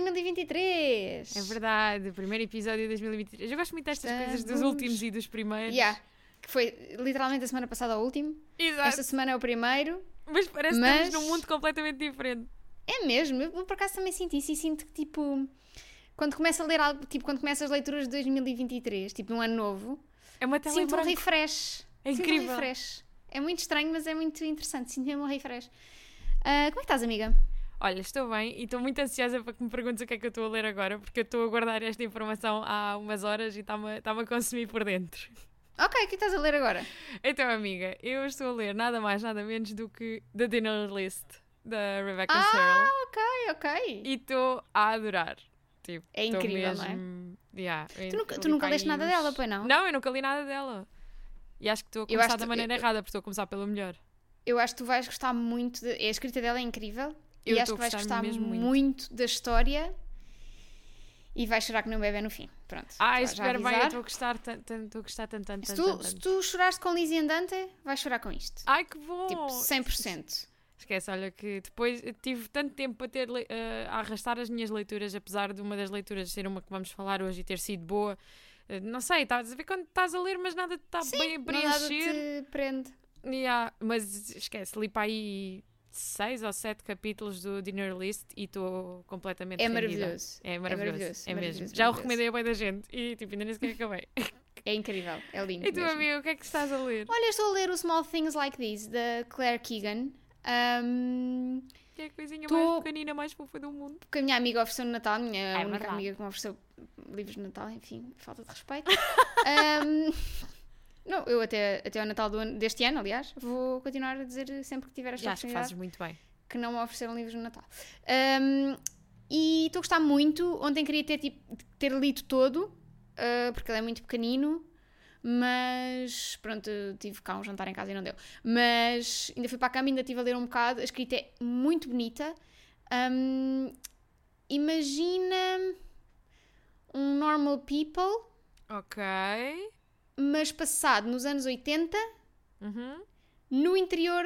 2023! É verdade, o primeiro episódio de 2023. Eu gosto muito destas coisas dos Estamos- últimos e dos primeiros. Yeah, que foi literalmente a semana passada o último. Exato. Esta semana é o primeiro. Mas parece que Mas- estamos num mundo completamente diferente. É mesmo, eu por acaso também senti isso e sinto que tipo. Quando começo a ler algo, tipo, quando começo as leituras de 2023, tipo, num ano novo, É uma tela sinto um refresh. É Sinto um incrível. refresh. É muito estranho, mas é muito interessante. Sinto mesmo um refresh. Ah, como é que estás, amiga? Olha, estou bem e estou muito ansiosa para que me perguntes o que é que eu estou a ler agora, porque eu estou a guardar esta informação há umas horas e está-me está a consumir por dentro. Ok, o que é que estás a ler agora? Então, amiga, eu estou a ler nada mais, nada menos do que The Dinner List, da Rebecca Ah, Searle. ok, ok. E estou a adorar. Tipo, É incrível, não é? mesmo... yeah, Tu nunca, tu nunca leste nada dela, pois não? Não, eu nunca li nada dela. E acho que estou a começar da maneira eu- errada, porque estou a começar pelo melhor. Eu acho que tu vais gostar muito. De... A escrita dela é incrível. Eu e acho que a vais gostar mesmo muito. muito. da história. E vais chorar que nem um bebê no fim. Pronto. Ah, espero bem, eu estou a gostar tanto, estou a gostar tanto, tanto, Se tu, tanto, se tu choraste com Lizzie Andante, vais chorar com isto. Ai, que bom! Tipo, 100%. Esquece, olha que depois tive tanto tempo para ter eh, a arrastar as minhas leituras, apesar de uma das leituras ser uma que vamos falar hoje e ter sido boa. Eh, não sei, estás a ver quando estás a ler, mas nada te está bem a Não nada preencher. te prende. Yeah, mas esquece, li para aí seis ou sete capítulos do Dinner List e estou completamente É maravilhoso. É maravilhoso. maravilhoso, É, mesmo. maravilhoso, Já o maravilhoso. recomendei a bem da gente e tipo, ainda nem sequer acabei. É incrível. É lindo. e tu, mesmo. amigo, o que é que estás a ler? Olha, estou a ler o Small Things Like These, da Claire Keegan. Um, Que é a coisinha Tô- mais pequenina, mais fofa do mundo. que a minha amiga ofereceu no Natal, a minha É única verdade. amiga que me ofereceu livros de Natal, enfim, falta de respeito. Ahm, não, eu até, até ao Natal ano- deste ano, aliás, vou continuar a dizer sempre que tiver esta Já acho que oportunidade fazes muito bem. que não me ofereceram livros no Natal. Ahm, e estou a gostar muito. Ontem queria ter, tipo, ter lido todo, ah, porque ele é muito pequenino. Mas pronto, tive cá um jantar em casa e não deu. Mas ainda fui para a cama, ainda estive a ler um bocado. A escrita é muito bonita. Ahm, imagina um normal people, Ok. Mas passado nos anos 80 Uhum. no interior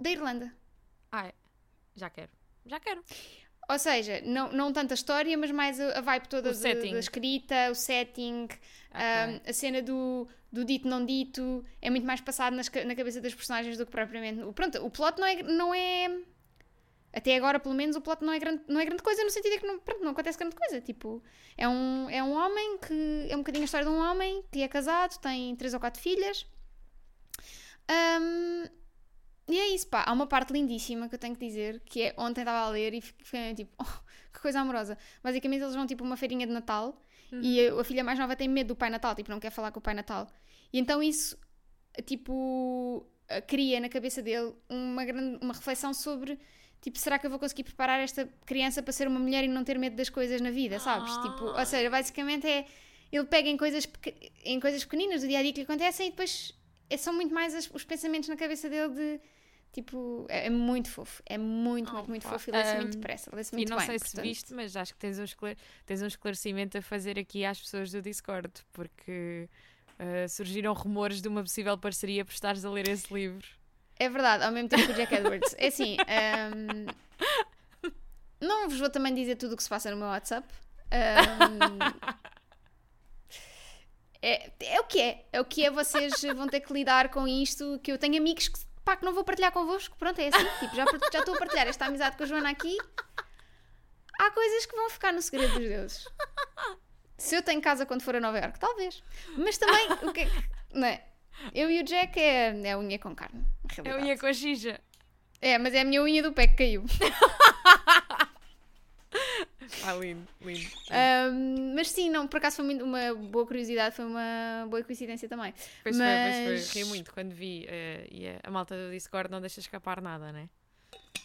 da Irlanda. Ai, já quero. Já quero. Ou seja, não, não tanto a história, mas mais a, a vibe toda da- da escrita, o setting, um, a cena do, do dito não dito, é muito mais passado nas na cabeça das personagens do que propriamente. Pronto, o plot não é, não é. Até agora, pelo menos, o plot não é grande, não é grande coisa, no sentido de que não, pronto, não acontece grande coisa. Tipo, é um, é um homem que. É um bocadinho a história de um homem que é casado, tem três ou quatro filhas. Um, e é isso, pá. Há uma parte lindíssima que eu tenho que dizer, que é ontem estava a ler e fiquei tipo, oh, que coisa amorosa. Basicamente eles vão tipo uma feirinha de Natal e a, a filha mais nova tem medo do Pai Natal, tipo, não quer falar com o Pai Natal. E então isso, tipo, cria na cabeça dele uma, grande, uma reflexão sobre, tipo, será que eu vou conseguir preparar esta criança para ser uma mulher e não ter medo das coisas na vida, sabes? Tipo, ou seja, basicamente é, ele pega em coisas, em coisas pequeninas do dia a dia que lhe acontecem e depois é, são muito mais as- os pensamentos na cabeça dele de. Tipo, é, é muito fofo. É muito, muito, muito Opa. fofo. E lê-se muito Um, depressa. Lê-se E muito não bem. sei se portanto. viste, mas acho que tens um, esclare- tens um esclarecimento a fazer aqui às pessoas do Discord, porque uh, surgiram rumores de uma possível parceria por estares a ler esse livro. É verdade, ao mesmo tempo que o Jack Edwards. É assim, hum, não vos vou também dizer tudo o que se passa no meu WhatsApp. Hum, é, é o que é. É o que é. Vocês vão ter que lidar com isto. Que eu tenho amigos que, pá, que não vou partilhar convosco. Pronto, é assim. Tipo, já, já estou a partilhar esta amizade com a Joana aqui. Há coisas que vão ficar no segredo dos deuses. Se eu tenho casa quando for a Nova Iorque, talvez. Mas também, o que é que- Não é? Eu e o Jack é, é unha com carne. realidade. ia com a Xija. É, mas é a minha unha do pé que caiu. Ah, lindo, lindo. Ahm, mas sim, não, por acaso foi uma boa curiosidade, foi uma boa coincidência também. Pois mas- foi, pois foi. Ri muito quando vi. eh, e a, a malta do Discord não deixa escapar nada, né?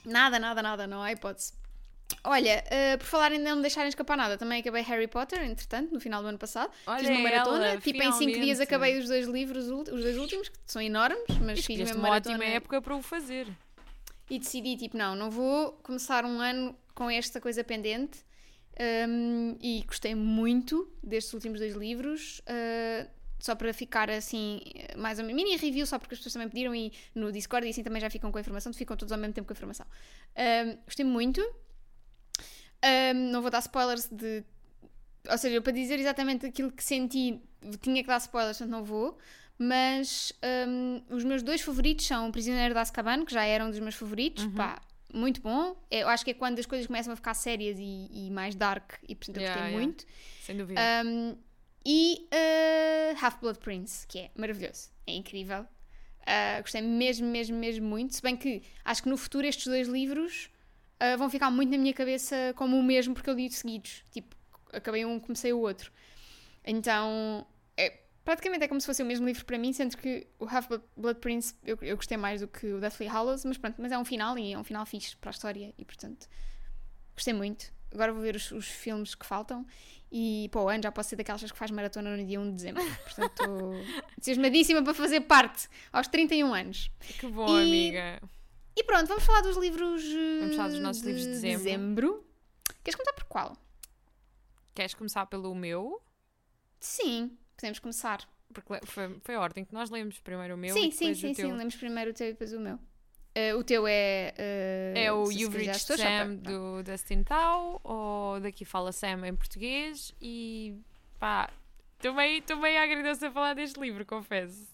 Nada, nada, nada, não há hipótese. Olha, ah, por falar em não deixarem escapar nada, também acabei Harry Potter, entretanto, no final do ano passado. Olha fiz uma maratona, ela, tipo em 5 dias finalmente. acabei os dois livros, os dois últimos, que são enormes, mas fiz uma uma maratona. ótima época para o fazer. E decidi, tipo, não, não vou começar um ano com esta coisa pendente. Um, e gostei muito destes últimos dois livros. Uh, só para ficar assim, mais uma mini review, só porque as pessoas também pediram e no Discord e assim também já ficam com a informação, ficam todos ao mesmo tempo com a informação. Um, gostei muito. Um, não vou dar spoilers de. Ou seja, para dizer exatamente aquilo que senti, tinha que dar spoilers, portanto não vou. Mas um, os meus dois favoritos são O Prisioneiro de Azkaban, que já eram dos meus favoritos, Uhum. pá, muito bom. Eu acho que é quando as coisas começam a ficar sérias e, e mais dark, e portanto eu Yeah, gostei yeah. muito. Sem dúvida. Um, e uh, Half-Blood Prince, que é maravilhoso, é incrível. Uh, gostei mesmo, mesmo, mesmo muito. Se bem que acho que no futuro estes dois livros uh, vão ficar muito na minha cabeça como o mesmo, porque eu li seguidos. Tipo, acabei um, comecei o outro. Então, é, praticamente é como se fosse o mesmo livro para mim, sendo que o Half-Blood Prince eu, eu gostei mais do que o Deathly Hallows, mas pronto, mas é um final e é um final fixe para a história e portanto gostei muito. Agora vou ver os, os filmes que faltam e para o ano já posso ser daquelas que faz maratona no dia 1 de dezembro. Portanto, estou entusiasmadíssima para fazer parte aos 31 anos. que bom, e- amiga. E pronto, vamos falar dos livros. eh, Vamos falar dos nossos livros de dezembro. dezembro. Queres começar por qual? Queres começar pelo meu? Sim, podemos começar. Porque foi, foi a ordem que nós lemos. Primeiro o meu sim, e sim, sim, sim. Lemos primeiro o teu e depois o meu. Eh, o teu é. eh, É o You've Reached Sam para- do Dustin Tao, ou daqui fala Sam em português e pá, estou meio, meio agridoce a falar deste livro, confesso.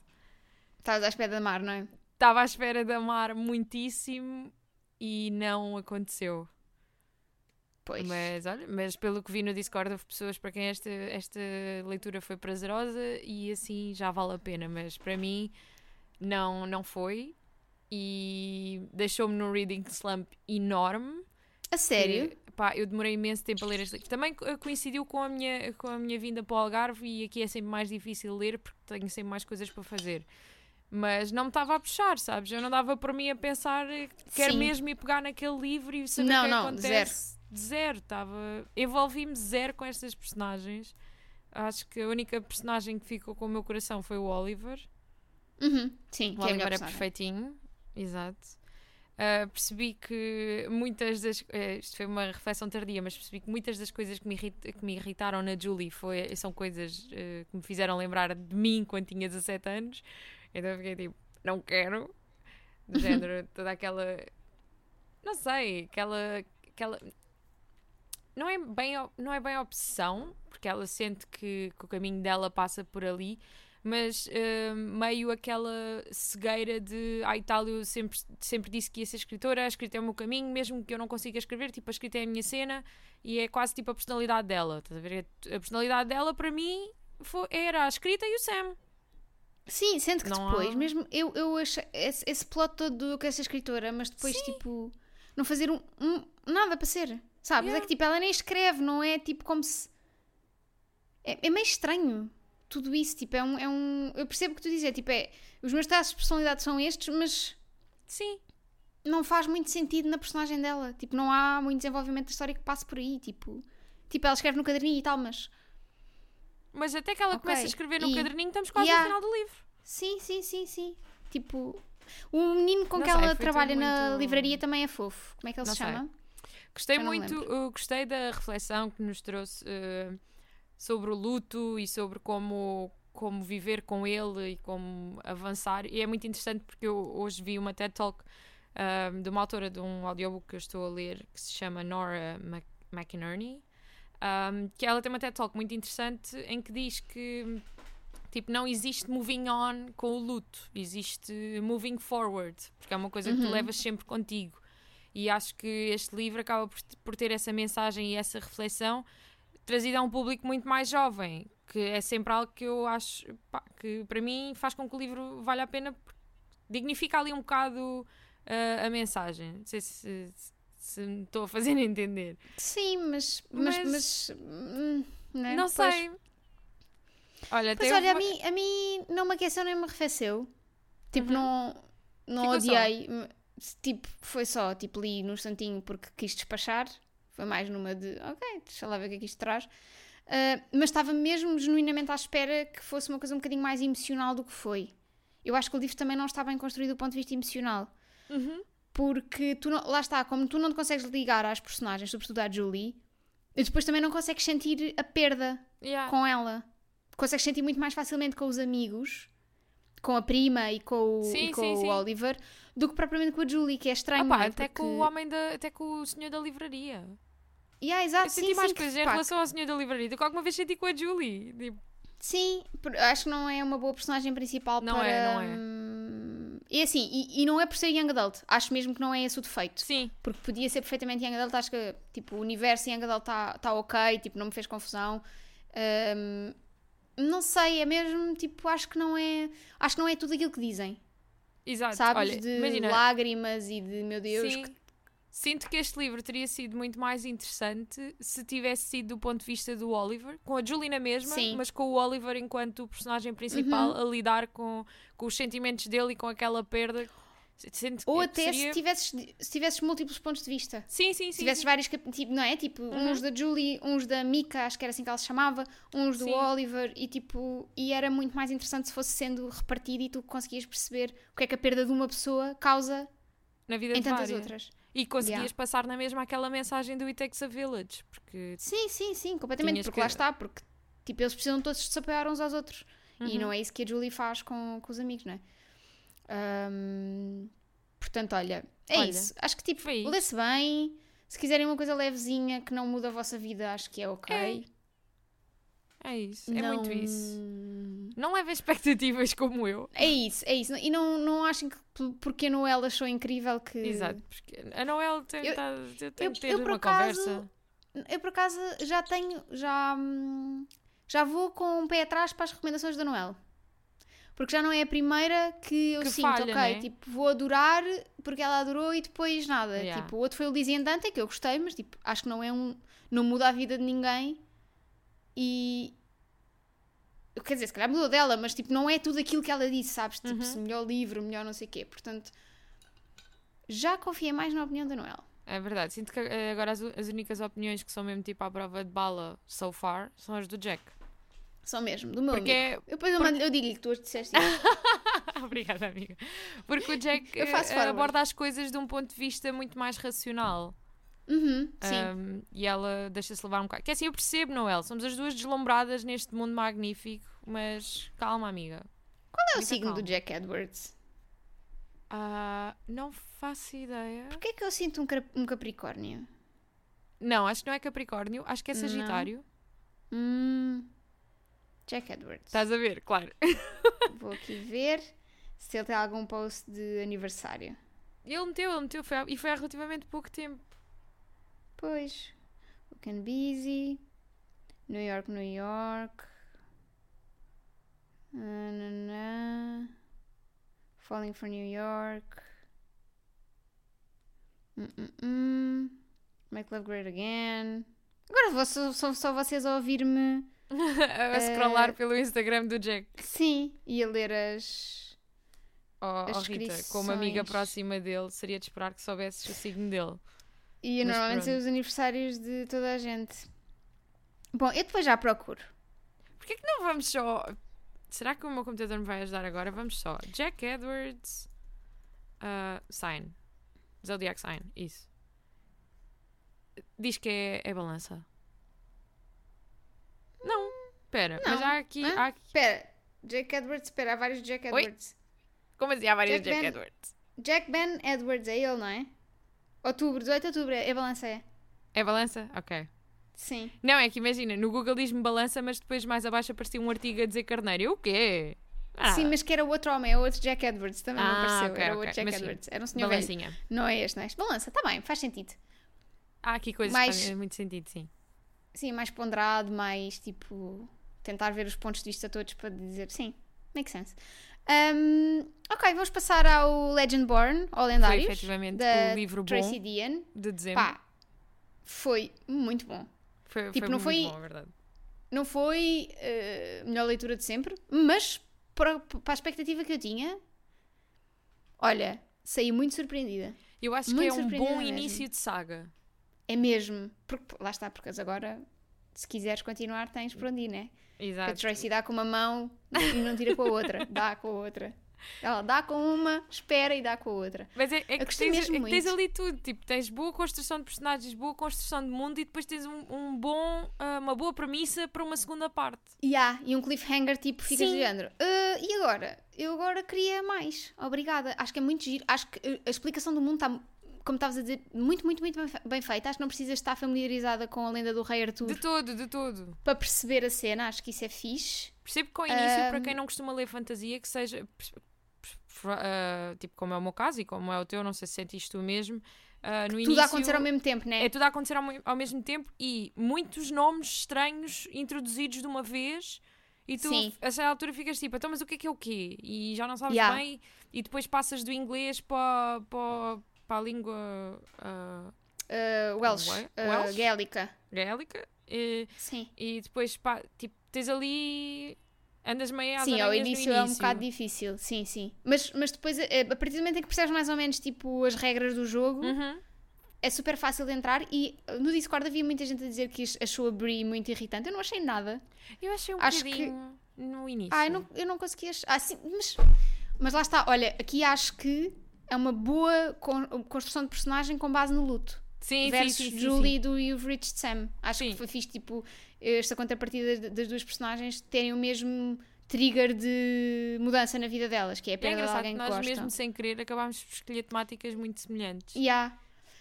Estavas à espera da mar, não é? Estava à espera de amar muitíssimo e não aconteceu. Pois. Mas olha, mas pelo que vi no Discord houve pessoas para quem esta, esta leitura foi prazerosa e assim já vale a pena, mas para mim não, não foi e deixou-me num reading slump enorme. A sério? Que, pá, eu demorei imenso tempo a ler este livro. Também co- coincidiu com a, minha, com a minha vinda para o Algarve e aqui é sempre mais difícil ler porque tenho sempre mais coisas para fazer. Mas não me estava a puxar, sabes? Eu não dava por mim a pensar quero Sim. mesmo ir pegar naquele livro e saber Não, o que não, acontece. Zero. Estava... Envolvi-me zero com estas personagens. Acho que a única personagem que ficou com o meu coração foi o Oliver. Uhum. Sim, O que é Oliver é personagem. perfeitinho, exato. Uh, percebi que muitas das. eh, isto foi uma reflexão tardia, mas percebi que muitas das coisas que me, irrit- que me irritaram na Julie foi, são coisas eh, que me fizeram lembrar de mim quando tinha 17 anos. Então eu fiquei tipo, não quero. Do género, toda aquela. Não sei, aquela. aquela não é bem, não é bem obsessão, porque ela sente que, que o caminho dela passa por ali, mas eh, meio aquela cegueira de ai tal, eu sempre, sempre disse que ia ser escritora, a escrita é o meu caminho, mesmo que eu não consiga escrever, tipo, a escrita é a minha cena e é quase tipo a personalidade dela. Estás a ver? A personalidade dela, para mim, foi- era a escrita e o Sam. Sim, sendo que Não depois, há- mesmo eu, eu achei esse, esse plot todo do que essa escritora, mas depois, tipo, não fazer um, um- nada para ser, sabes? Yeah. É que tipo, ela nem escreve, não é tipo como se. É, é meio estranho tudo isso, tipo, é um, é um. Eu percebo o que tu dizes, é tipo, é. Os meus traços de personalidade são estes, mas Sim. não faz muito sentido na personagem dela. Tipo, não há muito desenvolvimento da história que passe por aí, tipo. Tipo, ela escreve no caderninho e tal, mas. Mas até que ela Ok, começa a escrever no e- caderninho, estamos quase Yeah. no final do livro. Sim, sim, sim, sim. Tipo. O menino com Não que sei, ela trabalha na muito- livraria também é fofo. Como é que ele Não se sei. chama? Gostei muito, eu gostei da reflexão que nos trouxe eh, sobre o luto e sobre como, como viver com ele e como avançar. E é muito interessante porque eu hoje vi uma TED Talk de uma autora de um audiobook que eu estou a ler que se chama Nora Mac McInerney. Um, que ela tem uma TED Talk muito interessante em que diz que tipo, não existe moving on com o luto, existe moving forward, porque é uma coisa que tu Uhum. levas sempre contigo. E acho que este livro acaba por, por ter essa mensagem e essa reflexão trazida a um público muito mais jovem, que é sempre algo que eu acho pá, que para mim faz com que o livro valha a pena, porque dignifica ali um bocado ah, a mensagem. Não sei se, se me estou a fazer entender. Sim, mas. Mas. Mas- mas, hum, né? Não sei. Olha, Pois olha, a uma- mim, a mim não me aqueceu nem me arrefeceu. Tipo, Uhum. não, não Ficou só. odiei. M- Tipo, foi só, tipo, li num instantinho porque quis despachar. Foi mais numa de, ok, deixa lá ver o que é que isto traz. Ah, mas estava mesmo genuinamente à espera que fosse uma coisa um bocadinho mais emocional do que foi. Eu acho que o livro também não está bem construído do ponto de vista emocional. Uhum. Porque tu não- lá está, como tu não te consegues ligar às personagens, sobretudo à Julie, e depois também não consegues sentir a perda Yeah. com ela. consegues sentir muito mais facilmente com os amigos, com a prima e com o, Sim, e com sim, o sim. Oliver, do que propriamente com a Julie, que é estranho. Ah pá, é? até Porque- com o homem da. Até com o senhor da livraria. Yeah, exato, eu senti mais coisas em relação ao senhor da livraria do que alguma vez senti com a Julie. Tipo, Sim, acho que não é uma boa personagem principal Não para. é, não é. E assim, e, e não é por ser Young Adult, acho mesmo que não é esse o defeito. sim, Porque podia ser perfeitamente Young Adult, acho que tipo, o universo Young Adult está tá ok, tipo, não me fez confusão. Hum, não sei, é mesmo, tipo, acho que não é. Acho que não é tudo aquilo que dizem. exato. Sabes? Olha, de imagina, lágrimas e de meu Deus. sim, que- sinto que este livro teria sido muito mais interessante se tivesse sido do ponto de vista do Oliver, com a Julie na mesma, Sim. Uhum. mas com o Oliver enquanto personagem principal a lidar com, com os sentimentos dele e com aquela perda. Sinto Ou até seria- se, tivesses, se tivesses múltiplos pontos de vista. Sim, sim, sim. Se tivesses sim. vários tipo, não é? Tipo, uns da Julie, uns da Mika, acho que era assim que ela se chamava, uns do Sim. Oliver, e tipo, e era muito mais interessante se fosse sendo repartido e tu conseguias perceber o que é que a perda de uma pessoa causa na vida em tantas várias. outras. E conseguias Yeah. passar na mesma aquela mensagem do It Takes a Village, porque Sim, sim, sim, completamente, porque que- lá está, porque tipo, eles precisam todos de se apoiar uns aos outros. Uhum. E não é isso que a Julie faz com, com os amigos, não é? Ahm, portanto, olha, é Olha, isso. Acho que tipo, isso. lê-se bem. Se quiserem uma coisa levezinha que não muda a vossa vida, acho que é ok. é isso, é Não- muito isso. Não levem expectativas como eu. É isso, é isso. E não, não achem que por- porque a Noel achou incrível que. Exato, porque a Noel tem, Eu- tá- eu ter eu, uma acaso, conversa. Eu por acaso já tenho. Já, hum, já vou com um pé atrás para as recomendações da Noel. Porque já não é a primeira que eu Que sinto, falha, ok, né? tipo, vou adorar porque ela adorou e depois nada. Yeah. Tipo, o outro foi o Lizzie and Dante, que eu gostei, mas tipo, acho que não é um. não muda a vida de ninguém. E. Quer dizer, se calhar mudou dela, mas tipo, não é tudo aquilo que ela disse, sabes? Tipo, Uhum. se melhor livro, melhor não sei o quê. Portanto, já confiei mais na opinião da Noel. É verdade, sinto que eh, agora as, as únicas opiniões que são mesmo tipo à prova de bala so far são as do Jack. Só mesmo, do meu Porque amigo. é. Eu depois eu, mando- eu digo-lhe que tu as disseste isso. Obrigada, amiga. Porque o Jack eh, aborda as coisas de um ponto de vista muito mais racional. Uhum, sim. Um, e ela deixa-se levar um bocado. Que é assim, eu percebo, Noel. Somos as duas deslumbradas neste mundo magnífico, mas calma, amiga. Qual é o signo calma. do Jack Edwards? Ah, não faço ideia. Porquê é que eu sinto um, um Capricórnio? Não, acho que não é Capricórnio, acho que é. Sagitário. Hum, Jack Edwards. Estás a ver, claro. Vou aqui ver se ele tem algum post de aniversário. Ele meteu, ele meteu, foi e foi há relativamente pouco tempo. Pois. Weekend Busy. New York, New York. Nananã. Falling for New York. Hum, hum. Make Love Great Again. Agora vou só, só, só vocês a ouvir-me. a scrollar pelo Instagram do Jack. Sim, e a ler as. Oh, As oh, Rita, como amiga próxima dele, seria de esperar que soubesses o signo dele. E Mas normalmente pronto. os aniversários de toda a gente. Bom, eu depois já procuro. Porquê que não vamos só. Será que o meu computador me vai ajudar agora? Vamos só. Jack Edwards. ah, sign. Zodiac sign. Isso. Diz que é, é balança. Não. Espera. Mas há aqui, Hã? há aqui. Espera, Jack Edwards, espera, há vários Jack Oi? Edwards. Como assim há vários Jack Jack, Ben- Edwards? Jack Ben Edwards, é ele, não é? Outubro, 18 de outubro, é balança, é. É balança? Ok. Sim. Não, é que imagina, no Google diz-me balança, mas depois mais abaixo aparecia um artigo a dizer carneiro. Eu o quê? Ah, Sim, mas que era outro homem, é outro Jack Edwards, também não Ah, apareceu. ok, era o ok. outro Jack Mas Edwards. Era um senhor velho. balancinha. Não é este, não é este. Balança, tá bem, faz sentido. Há aqui coisas Mais- que fazem muito sentido, sim. Sim, mais ponderado, mais tipo. Tentar ver os pontos de vista todos para dizer sim, make sense. Um, ok, vamos passar ao Legendborn, ao Foi Lendários. efetivamente da o livro bom Tracy Dean. de dezembro. Pá, foi muito bom. Foi, Tipo, foi não muito foi- bom, é verdade. Não foi eh, a melhor leitura de sempre, mas para, para a expectativa que eu tinha, olha, saí muito surpreendida. Eu acho que Muito é um bom mesmo. início de saga. É mesmo. Porque, lá está, porque agora, se quiseres continuar, tens por onde ir, né? Porque a Exato. Tracy dá com uma mão e não tira com a outra. dá com a outra. Ela dá com uma, espera e dá com a outra. Mas é, é que, tens, mesmo é que tens ali tudo. Tipo, tens boa construção de personagens, boa construção de mundo e depois tens um, um bom, ah, uma boa premissa para uma segunda parte. Há, e um cliffhanger tipo, ficas Sim. de género. "Ah, e agora? Eu agora queria mais. Obrigada. Acho que é muito giro. Acho que uh, a explicação do mundo está, como estavas a dizer, muito, muito, muito bem fe- bem feita. Acho que não precisas estar familiarizada com a lenda do Rei Arthur De todo, de todo. para perceber a cena. Acho que isso é fixe. Percebo que ao início, para Ahm. quem não costuma ler fantasia, que seja. ah, tipo, como é o meu caso e como é o teu, não sei se sentiste tu mesmo. ah, no Tudo início, a acontecer ao mesmo tempo, né? É tudo a acontecer ao, ao mesmo tempo e muitos nomes estranhos introduzidos de uma vez. E tu, Sim. a certa altura, ficas tipo, então, mas o que é que é o quê? E já não sabes Yeah. bem. E depois passas do inglês para, para, para a língua ah, Uh, Welsh, Wel- uh, Welsh? Gaélica. gaélica. E, Sim. e depois, pá, tipo, tens ali. Andas meio às Sim, ao no início é um início. bocado difícil, sim, sim. Mas, mas depois, eh, a partir do momento em que percebes mais ou menos tipo, as regras do jogo, Uhum. é super fácil de entrar. E uh, no Discord havia muita gente a dizer que achou a Brie muito irritante. Eu não achei nada. Eu achei um Acho que- bocadinho no início. Ah, eu não, eu não consegui achar. Ah, sim, mas, mas lá está, olha, aqui acho que é uma boa con- construção de personagem com base no luto. Sim, versus sim, sim, Julie sim. do You've Reached Sam. Acho Sim. que foi fixe, tipo, esta contrapartida das- duas personagens terem o mesmo trigger de mudança na vida delas, que é a É perda de engraçado alguém que nós, gostam. mesmo sem querer, acabámos por escolher temáticas muito semelhantes. Yeah.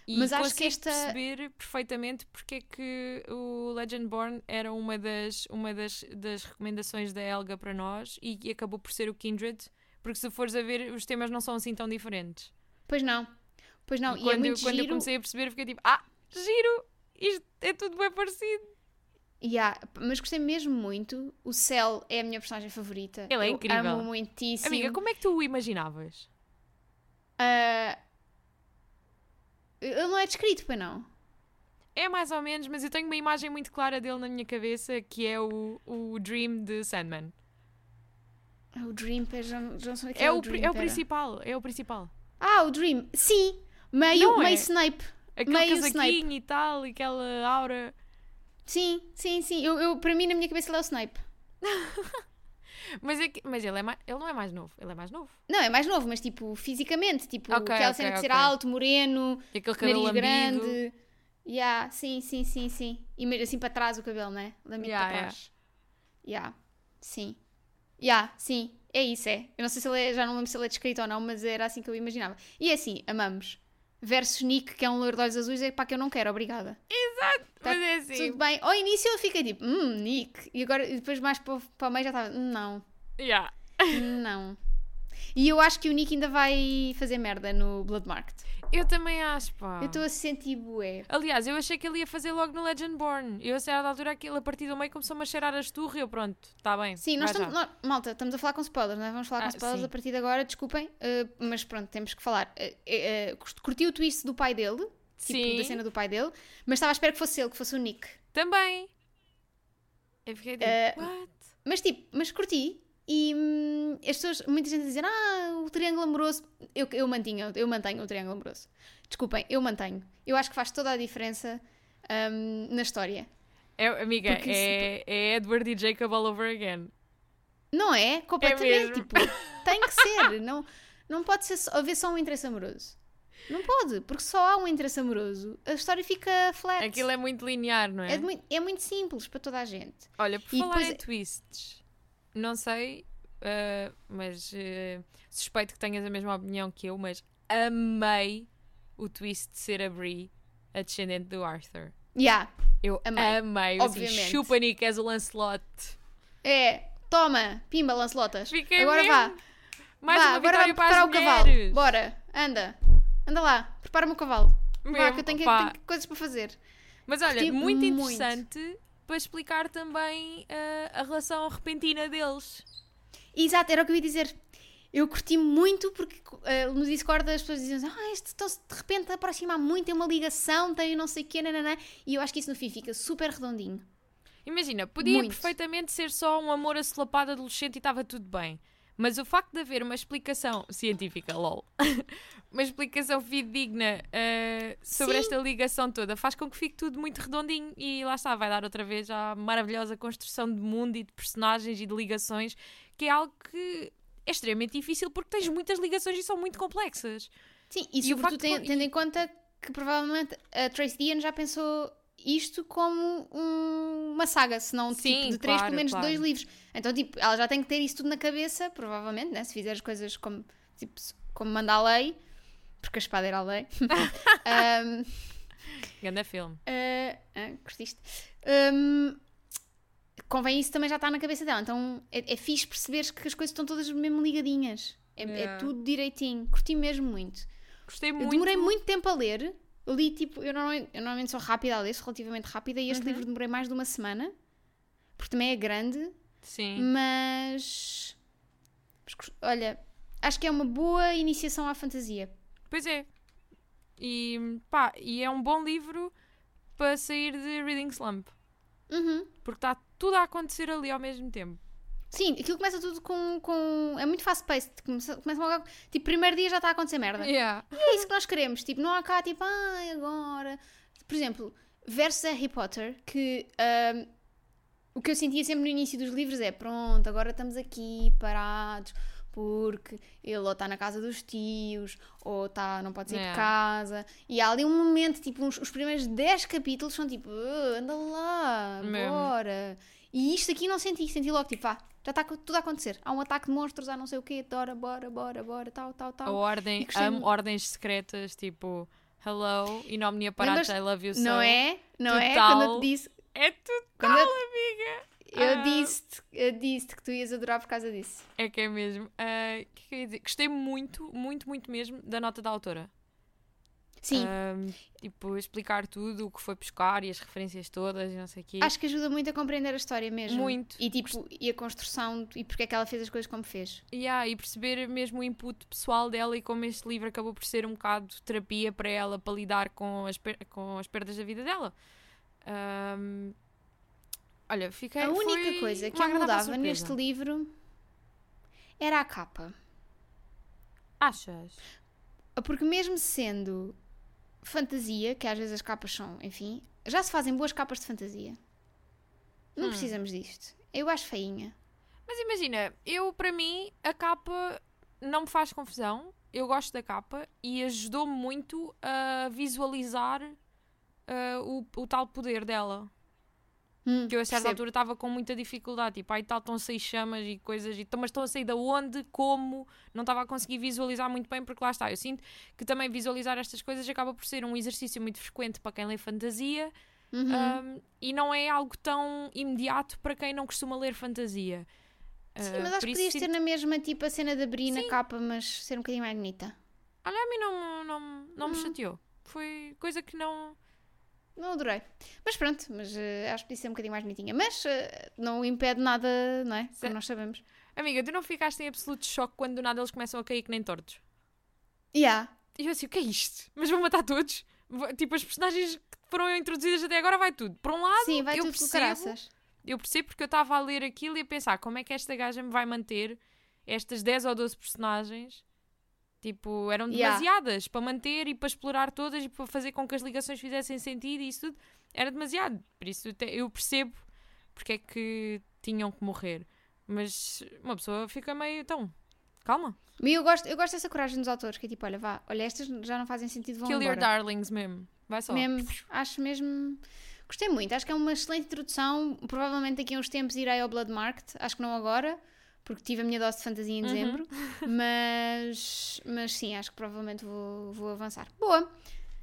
E Mas acho que esta- perceber perfeitamente porque é que o Legendborn era uma das, uma das, das recomendações da Helga para nós e, e acabou por ser o Kindred, porque se fores a ver, os temas não são assim tão diferentes. Pois não. Pois não. E é quando, eu, muito quando eu giro. comecei a perceber, fiquei tipo, ah, giro! Isto é tudo bem parecido. Yeah, Mas gostei mesmo muito. O Cell é a minha personagem favorita. Ele é Eu incrível. Amo muitíssimo. Amiga, como é que tu o imaginavas? Ah, Ele não é descrito, para não. É mais ou menos, mas eu tenho uma imagem muito clara dele na minha cabeça que é o, o Dream de Sandman. O Dream, pera, já, já não sei o que É, é, o, o Dream. é o principal, é o principal. Ah, o Dream. Sim. Meio, Não é? meio Snape. Aquele Meio casaquinho e tal, e aquela aura. Sim, sim, sim. Eu, eu, para mim, na minha cabeça, ele é o Snape. Mas, é que- mas ele, é mais, ele não é mais novo, ele é mais novo. Não, é mais novo, mas tipo, fisicamente. Tipo, Ok, aquela cena de ser alto, moreno, E aquele cabelo nariz lambido. grande. Yeah, sim, sim, sim, sim. E meio assim para trás o cabelo, né? Lambido Yeah, para trás. Yeah. Sim. Yeah, sim. É isso, é. Eu não sei se ele é, já não lembro se ele é descrito ou não, mas era assim que eu imaginava. E é assim, amamos. Versus Nick, que é um loiro de olhos azuis, é pá que eu não quero, obrigada. Exato, Tá mas é assim. Tudo bem. Ao início eu fiquei tipo, hum, Nick. E agora, e depois mais para, para o meio já estava, "Hum, não, Yeah. não. E eu acho que o Nick ainda vai fazer merda no Blood Market. Eu também acho, pá. Eu estou a sentir bué. Aliás, eu achei que ele ia fazer logo no Legendborn. Eu, a certa altura, aquilo a partir do meio começou-me a cheirar a esturro e eu, pronto, está bem. Sim, nós estamos. nós- malta, estamos a falar com spoilers, não é? Vamos falar com Ah, spoilers sim. a partir de agora, desculpem. uh, mas pronto, temos que falar. Uh, uh, curti o twist do pai dele, tipo, Sim, da cena do pai dele, mas estava à espera que fosse ele, que fosse o Nick. também. Eu fiquei tipo, what? Mas tipo, mas curti. E hum, as pessoas, muita gente a dizer, ah, o triângulo amoroso. Eu, eu mantinha, eu mantenho o triângulo amoroso. Desculpem, eu mantenho. Eu acho que faz toda a diferença hum, na história. É, amiga, Porque é, é Edward e Jacob all over again. Não é? Completamente. mesmo. tipo, tem que ser. Não, não pode ser só, haver só um interesse amoroso. Não pode, porque só há um interesse amoroso. A história fica flat. Aquilo é muito linear, não é? É, muito, é muito simples para toda a gente. Olha, por E falar depois- em twists, não sei, ah, mas ah, suspeito que tenhas a mesma opinião que eu, mas amei o twist de ser a Brie, a descendente do Arthur. Yeah. Eu Amei, amei, assim, obviamente. chupa Nick és o Lancelot. É, toma, pimba, lancelotas. Fiquei Agora mesmo. vá. Mais vá, uma agora vai para preparar o cavalo. Bora, anda. Anda lá, prepara-me o cavalo. Vá, Mesmo, que eu tenho, que- tenho coisas para fazer. Mas olha, Curti muito muito. Para explicar também ah, a relação repentina deles. Exato, era o que eu ia dizer. Eu curti muito porque eh, no Discord as pessoas diziam assim, ah, este estão-se de repente a aproximar muito, tem uma ligação, tem não sei o quê, nananã. E eu acho que isso no fim fica super redondinho. Imagina, podia Muito. perfeitamente ser só um amor acelapado adolescente e estava tudo bem. Mas o facto de haver uma explicação científica, lol, uma explicação fidedigna uh, sobre Sim. esta ligação toda, faz com que fique tudo muito redondinho e lá está, vai dar outra vez à maravilhosa construção de mundo e de personagens e de ligações, que é algo que é extremamente difícil porque tens muitas ligações e são muito complexas. Sim, e, E sobretudo facto tendo em conta que provavelmente a Tracy Dean já pensou isto como um- uma saga, se não Sim, tipo, de três, claro, pelo menos claro. dois livros. Então, tipo, ela já tem que ter isso tudo na cabeça, provavelmente, né? Se fizer as coisas como, tipo, como manda a lei, porque a espada era a lei. Ahm, Ganda filme. ah, ah, curtiste? Ahm, convém isso também já está na cabeça dela. Então é, é fixe perceberes que as coisas estão todas mesmo ligadinhas. É, é Yeah. tudo direitinho. Curti mesmo muito. Gostei Eu muito. demorei muito tempo a ler. Li tipo, eu normalmente, eu normalmente sou rápida a ler, sou relativamente rápida, e este Uhum. livro demorei mais de uma semana, porque também é grande, Sim. mas, mas olha, acho que é uma boa iniciação à fantasia. Pois é. E pá, e é um bom livro para sair de Reading Slump. Uhum. Porque está tudo a acontecer ali ao mesmo tempo. Sim, aquilo começa tudo com. com é muito fast-paced. Começa, começa logo. Tipo, primeiro dia já está a acontecer merda. Yeah. E é isso que nós queremos. Tipo, não há cá tipo, ai, agora. Por exemplo, versus Harry Potter, que ahm, o que eu sentia sempre no início dos livros é: pronto, agora estamos aqui parados porque ele ou está na casa dos tios ou tá, não pode sair de casa. E há ali um momento, tipo, uns- os primeiros 10 capítulos são tipo, "Ah, anda lá, Mesmo. bora. E isto aqui não senti, senti logo tipo, vá, já está tudo a acontecer. Há um ataque de monstros, há não sei o quê, bora, bora, bora, bora, tal, tal, A tal. ordem, E gostei amo ordens secretas, tipo Hello, in omnia parata, Lembras- I love you so. Não é? Não é? total. Quando eu te disse. É Quando eu, amiga. eu Ah. disse eu disse que tu ias adorar por causa disso. É que é mesmo. O que é que? Gostei muito, muito, muito mesmo da nota da autora. Sim, Ahm, tipo, explicar tudo, o que foi buscar e as referências todas e não sei o quê. acho que ajuda muito a compreender a história mesmo. Muito. E tipo, e a construção e porque é que ela fez as coisas como fez. Yeah, e perceber mesmo o input pessoal dela e como este livro acabou por ser um bocado de terapia para ela, para lidar com as, com as perdas da vida dela. Ahm, olha, fiquei. a única coisa que eu mudava surpresa. neste livro era a capa. Achas? Porque mesmo sendo fantasia, que às vezes as capas são, enfim, já se fazem boas capas de fantasia. Não Hum. precisamos disto. Eu acho feinha. Mas imagina, eu para mim a capa não me faz confusão. Eu gosto da capa e ajudou-me muito a visualizar ah, o, o tal poder dela. Hum, Que eu a certa percebo. altura estava com muita dificuldade. Tipo, ai tal, estão a sair chamas e coisas, e, mas estão a sair de onde, como, não estava a conseguir visualizar muito bem, porque lá está. Eu sinto que também visualizar estas coisas acaba por ser um exercício muito frequente para quem lê fantasia Uhum. um, e não é algo tão imediato para quem não costuma ler fantasia. Sim, Uh, mas acho que podias sinto- ter na mesma tipo a cena de abrir na capa, mas ser um bocadinho mais bonita. Olha, a mim não, não, não me Hum. chateou. Foi coisa que não. Não adorei. Mas pronto, mas eh, acho que podia ser um bocadinho mais bonitinha. Mas eh, não impede nada, não é? Como nós sabemos. Amiga, tu não ficaste em absoluto choque quando do nada eles começam a cair que nem tortos? Yeah. E eu assim, o que é isto? Mas vão matar todos? Tipo, as personagens que foram introduzidas até agora vai tudo. Por um lado, Sim, vai eu tudo percebo, eu percebo porque eu estava a ler aquilo e a pensar como é que esta gaja me vai manter estas 10 ou 12 personagens. Tipo, eram Yeah. demasiadas para manter e para explorar todas e para fazer com que as ligações fizessem sentido e isso tudo. Era demasiado. Por isso eu percebo porque é que tinham que morrer. Mas uma pessoa fica meio. Então, calma. Mas eu gosto, eu gosto dessa coragem dos autores, que é tipo, olha, vá, olha, estas já não fazem sentido, vão Kill your embora. darlings mesmo. Vai só. Mesmo, acho mesmo. Gostei muito, acho que é uma excelente introdução. Provavelmente daqui a uns tempos irei ao Blood Market, acho que não agora, porque tive a minha dose de fantasia em Uhum. dezembro. Mas, mas sim, acho que provavelmente vou, vou avançar. Boa!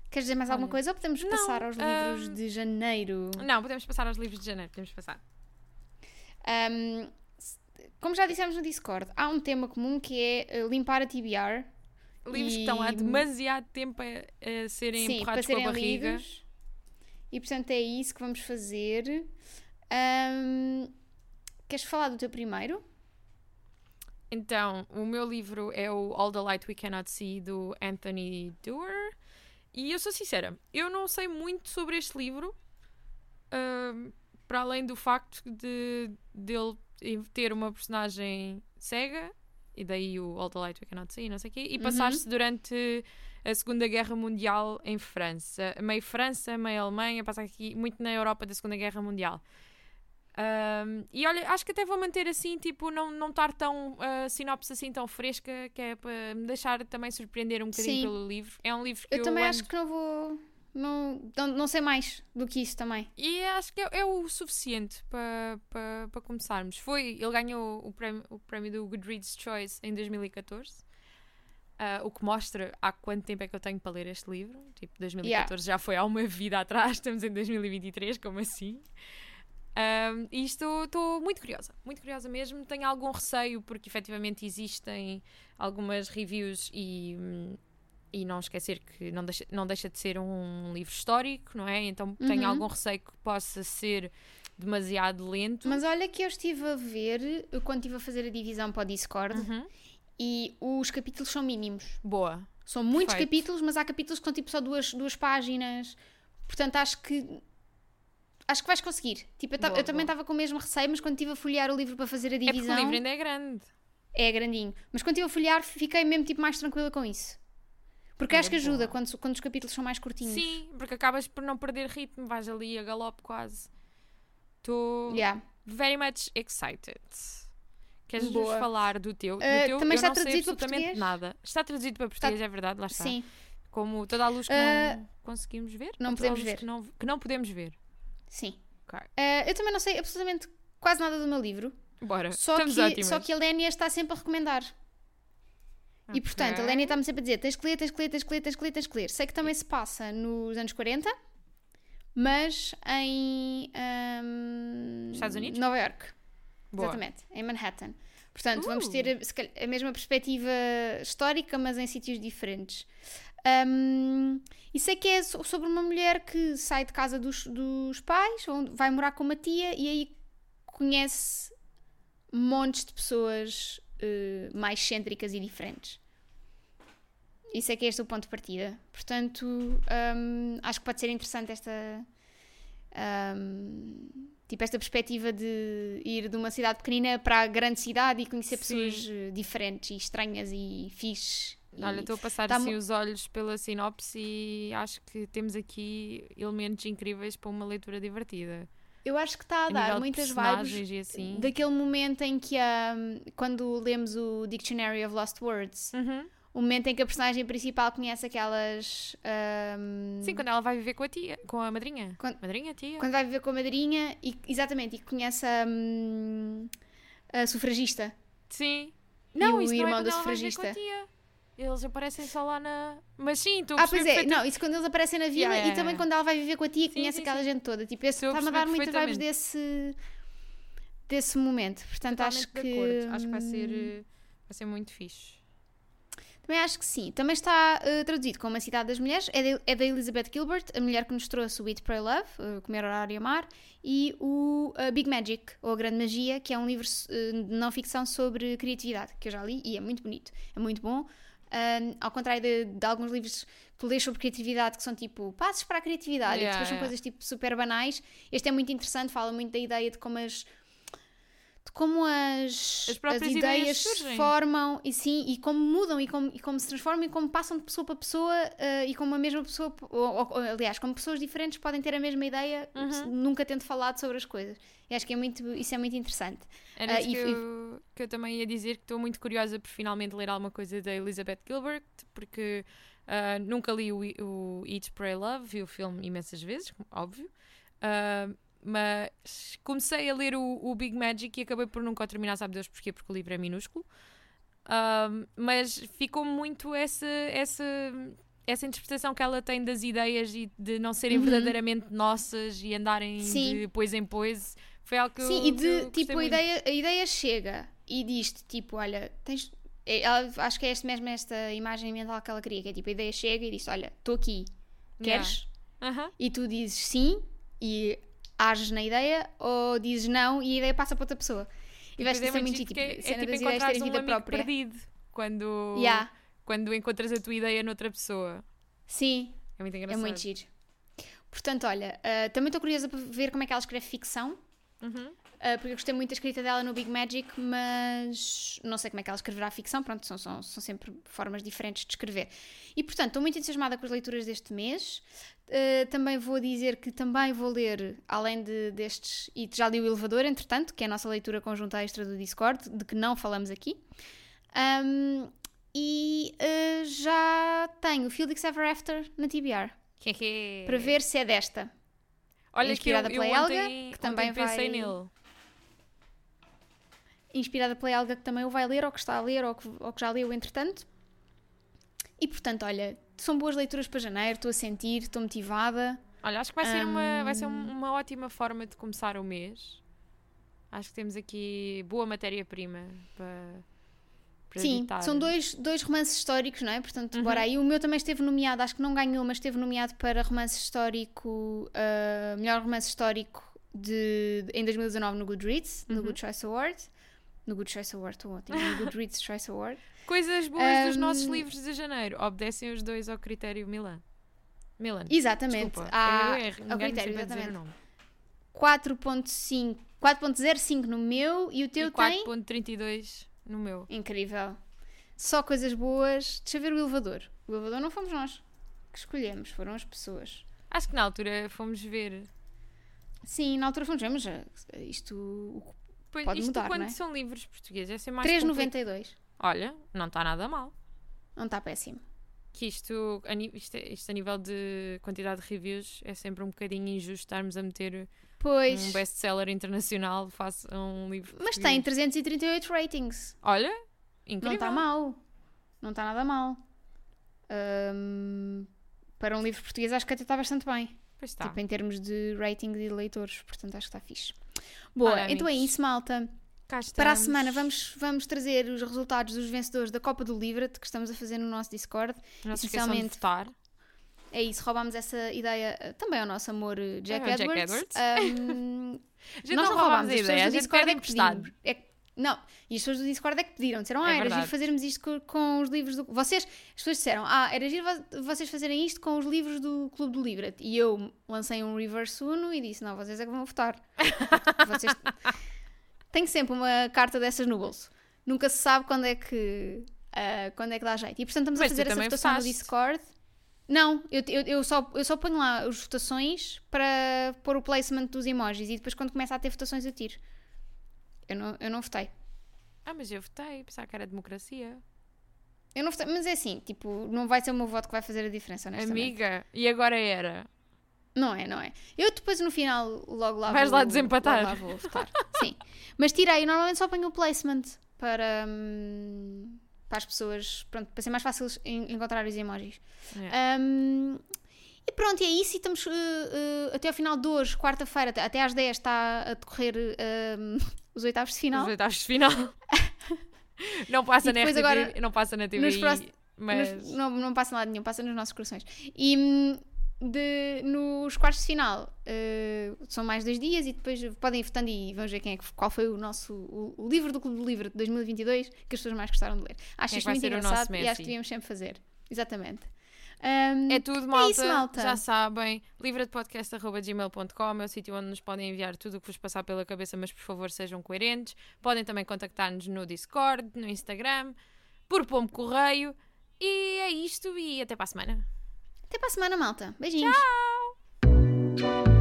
Queres dizer mais alguma Olha, coisa ou podemos não, passar aos livros hum, de janeiro? Não, podemos passar aos livros de janeiro. Podemos passar. Um, como já dissemos no Discord, há um tema comum que é uh, limpar a TBR. Livros que E- estão há demasiado tempo a, a serem Sim, para empurrados com a serem barriga. lidos. E portanto é isso que vamos fazer. Um, queres falar do teu primeiro? Então, o meu livro é o All the Light We Cannot See, do Anthony Doerr. E eu sou sincera, eu não sei muito sobre este livro, ahm, para além do facto de dele ter uma personagem cega, e daí o All the Light We Cannot See, não sei o quê, e Uhum. passar-se durante a Segunda Guerra Mundial em França. Meio França, meio Alemanha, passa aqui muito na Europa da Segunda Guerra Mundial. Um, e olha, acho que até vou manter assim, tipo, não, não estar tão uh, sinopse assim tão fresca, que é para me deixar também surpreender um bocadinho Sim. pelo livro. É um livro que eu, Eu também ando- acho que não vou. Não, não, não sei mais do que isso também. E acho que é, é o suficiente para para para começarmos. Foi, ele ganhou o prémio, o prémio do Goodreads Choice em 2014. ah, o que mostra há quanto tempo é que eu tenho para ler este livro. Tipo, 2014 já foi há uma vida atrás, estamos em 2023, como assim? Ahm, e estou, estou muito curiosa, muito curiosa mesmo. Tenho algum receio, porque efetivamente existem algumas reviews e, e não esquecer que não deixa, não deixa de ser um livro histórico, não é? Então tenho Uhum. algum receio que possa ser demasiado lento. Mas olha que eu estive a ver quando estive a fazer a divisão para o Discord Uhum. e os capítulos são mínimos. Boa. São muitos Perfeito. capítulos, mas há capítulos que são tipo só duas, duas páginas. Portanto, acho que. Acho que vais conseguir. Tipo, eu, Boa, eu também estava com o mesmo receio, mas quando estive a folhear o livro para fazer a É divisão. o livro ainda é grande. É grandinho. Mas quando estive a folhear, fiquei mesmo tipo mais tranquila com isso. Porque acho que boa. ajuda quando, quando os capítulos são mais curtinhos. Sim, porque acabas por não perder ritmo, vais ali a galope quase. Estou Yeah. very much excited. Queres-nos falar do teu? Do Uh, teu também eu está não sei traduzido para absolutamente português? nada. Está traduzido para português, é verdade, lá está. Sim. Como toda a luz que Uh, não conseguimos ver. não podemos ver. Que não, que não podemos ver. Sim. Ok. Uh, eu também não sei absolutamente quase nada do meu livro. Bora, Só estamos que, ótimas. só que a Lénia está sempre a recomendar. E portanto, a. Lénia está-me sempre a dizer: tens que ler, tens que ler, tens que ler, tens que ler, tens que ler. Sei que também se passa nos anos 40, mas em ahm, Estados Unidos? Nova York. Boa. Exatamente, em Manhattan. Portanto, vamos Uh. ter se calhar, a mesma perspectiva histórica, mas em sítios diferentes. Ahm, e sei que é so- sobre uma mulher que sai de casa dos, dos pais, vai morar com uma tia e aí conhece montes de pessoas eh, mais cêntricas e diferentes. Isso é que é este o ponto de partida. Portanto, ahm, acho que pode ser interessante esta. ahm, tipo, esta perspectiva de ir de uma cidade pequenina para a grande cidade e conhecer Sim. pessoas eh, diferentes e estranhas e fixe. E- Olha, estou a passar tá assim os olhos pela sinopse e acho que temos aqui elementos incríveis para uma leitura divertida. eu acho que está a A dar muitas vibes e assim. daquele momento em que, ahm, quando lemos o Dictionary of Lost Words, Uhum. o momento em que a personagem principal conhece aquelas. ahm, Sim, quando ela vai viver com a tia, com a madrinha. Quando- Madrinha, tia. quando vai viver com a madrinha e exatamente e conhece a, hum, a sufragista Sim. E Não, o isso não é irmão da sufragista. Eles aparecem só lá na. Mas sim, a ah pois é não isso quando eles aparecem na vila Yeah, yeah, e também yeah. quando ela vai viver com a tia Sim, conhece sim, aquela sim. gente toda tipo esse está-me a dar muitas vibes desse desse momento portanto Totalmente acho de que acordo. Acho que vai ser, eh, vai ser muito fixe. Também acho que sim. Também está eh, traduzido como A Cidade das Mulheres. É de- é da Elizabeth Gilbert, a mulher que nos trouxe o Eat, Pray, Love, eh, Comer, Orar e Amar, e o eh, Big Magic, ou A Grande Magia, que é um livro de não ficção sobre criatividade, que eu já li e é muito bonito. É muito bom. Ahm, ao contrário de, de alguns livros que lês sobre criatividade, que são tipo passos para a criatividade, e Yeah, depois são yeah. coisas tipo super banais. Este é muito interessante, fala muito da ideia de como as de como as, As próprias ideias se formam e sim, e como mudam e como, e como se transformam e como passam de pessoa para pessoa eh, e como a mesma pessoa, ou, ou- aliás, como pessoas diferentes podem ter a mesma ideia, Uhum. nunca tendo falado sobre as coisas. E acho que é muito, isso é muito interessante. Era Ah, isso e- que, e- eu, que eu também ia dizer que estou muito curiosa por finalmente ler alguma coisa da Elizabeth Gilbert, porque ah, nunca li o, o Eat, Pray, Love, vi o filme imensas vezes, óbvio. Ah, mas comecei a ler o, o Big Magic e acabei por nunca terminar, sabe Deus porquê? Porque o livro é minúsculo. Ah, mas ficou muito essa, essa, essa interpretação que ela tem das ideias e de não serem Uhum. verdadeiramente nossas e andarem Sim. de pois em pois. Foi algo que sim, eu, e de tipo, a ideia, a ideia chega e diz-te tipo, olha, tens. é, ela- acho que é este mesmo esta imagem mental que ela queria, que é tipo, a ideia chega e diz: Olha, estou aqui, Yeah. queres? Aham. E tu dizes sim e ages na ideia, ou dizes não e a ideia passa para outra pessoa. E vais ter é muito tipo, cena é, é tipo das ideias encontrares terem um vida própria. perdido quando, Yeah, quando encontras a tua ideia noutra pessoa. sim, É muito é engraçado. muito giro. Portanto, olha, ah, também estou curiosa para ver como é que ela escreve ficção. Uhum. Uh, porque eu gostei muito da escrita dela no Big Magic, mas não sei como é que ela escreverá a ficção, pronto, são, são, são sempre formas diferentes de escrever. E portanto, estou muito entusiasmada com as leituras deste mês. Uh, também vou dizer que também vou ler, além de, destes, e já li o Elevador, entretanto, que é a nossa leitura conjunta extra do Discord, de que não falamos aqui. Um, e uh, já tenho Felix Ever After na TBR, para ver se é desta. Olha inspirada que eu, pela eu Helga, ontem, que também ontem pensei vai- nele. inspirada pela Helga que também o vai ler, ou que está a ler, ou que, ou que já leu entretanto. E portanto, olha, são boas leituras para janeiro, estou a sentir, estou motivada. Olha, acho que vai ser, uma, vai ser um- uma ótima forma de começar o mês. Acho que temos aqui boa matéria-prima para, para Sim, editar. são dois, dois romances históricos, não é? Portanto, Uhum. bora aí. O meu também esteve nomeado, acho que não ganhou, mas esteve nomeado para romance histórico, ah, melhor romance histórico de, em 2019 no Goodreads, no Uhum. Good Choice Award. No Good Choice Award, estou ótimo. No Goodreads Choice Award. Coisas boas dos Hum. nossos livros de janeiro. Obedecem os dois ao critério Milan. Milan. Exatamente. Desculpa. Eu erro. ao Ninguém critério, o exatamente. nome. 4.5 4.05 no meu e o teu E tem 4.32 no meu. incrível só coisas boas deixa eu ver o elevador o elevador não fomos nós que escolhemos foram as pessoas Acho que na altura fomos ver. Sim na altura fomos ver mas já, isto Pois, Pode isto mudar, quando não é? são livros portugueses é ser mais 3,92 Olha, não está nada mal. não está péssimo Que isto a, isto, é- isto a nível de quantidade de reviews é sempre um bocadinho injusto estarmos a meter pois um best-seller internacional face a um livro mas português. tem 338 ratings Olha, incrível. não está mal não está nada mal Ahm, para um livro português acho que até está bastante bem Pois está. Tipo, em termos de rating de leitores, portanto acho que está fixe. Boa, Ora, então é amigos, isso, malta. Para a semana vamos, vamos trazer os resultados dos vencedores da Copa do Livro que estamos a fazer no nosso Discord. Não de essencialmente, votar. É isso, roubámos essa ideia eh, também ao nosso amor eh, Jack É, o Jack Edwards. Edwards. Gente nós não roubámos roubámos, a ideia, a gente Discord pede é emprestado. É que- não, e as pessoas do Discord é que pediram, disseram, É ah, era verdade. giro fazermos isto co- com, os livros do... Vocês, as pessoas disseram, ah, era giro vo- vocês fazerem isto com os livros do Clube do Livro. E eu lancei um reverse uno e disse, não, vocês é que vão votar. vocês... Tenho sempre uma carta dessas no bolso. Nunca se sabe quando é que, ah, quando é que dá jeito. E portanto estamos Mas a fazer essa votação no. Discord. Não, eu, eu, eu, só, eu só ponho lá as votações para pôr o placement dos emojis e depois quando começa a ter votações eu tiro. Eu não, eu não votei. Ah, mas eu votei, pensava que era democracia. Eu não votei, mas é assim, tipo, não vai ser o meu voto que vai fazer a diferença, honestamente. Amiga, e agora era. Não é, não é. Eu depois no final logo lá Vais vou, lá desempatar. lá vou votar. Sim. Mas tirei, normalmente só ponho o placement para, hum, para as pessoas, pronto, para ser mais fácil en- encontrar os emojis. É. Hum, e pronto, é isso. E estamos uh, uh, até ao final de hoje, quarta-feira, até- até às 10 está a decorrer hum, os oitavos de final. Os oitavos de final. não passa na RTP, agora, não passa na TV, nos próximos- mas Nos- não, não passa nada nenhum, passa nos nossos corações. E hum, de- nos quartos de final uh, são mais dois dias e depois podem ir votando e vamos ver quem é qual foi o nosso o, o livro do Clube do Livro de 2022 que as pessoas mais gostaram de ler. Acho é isto vai muito engraçado e acho que devíamos sempre fazer. Exatamente. Um, É tudo, malta. isso, malta. Já sabem. livradepodcast.gmail.com é o sítio onde nos podem enviar tudo o que vos passar pela cabeça, mas por favor sejam coerentes. Podem também contactar-nos no Discord, no Instagram, por pombo correio. E é isto e até para a semana. Até para a semana, malta. Beijinhos. Tchau!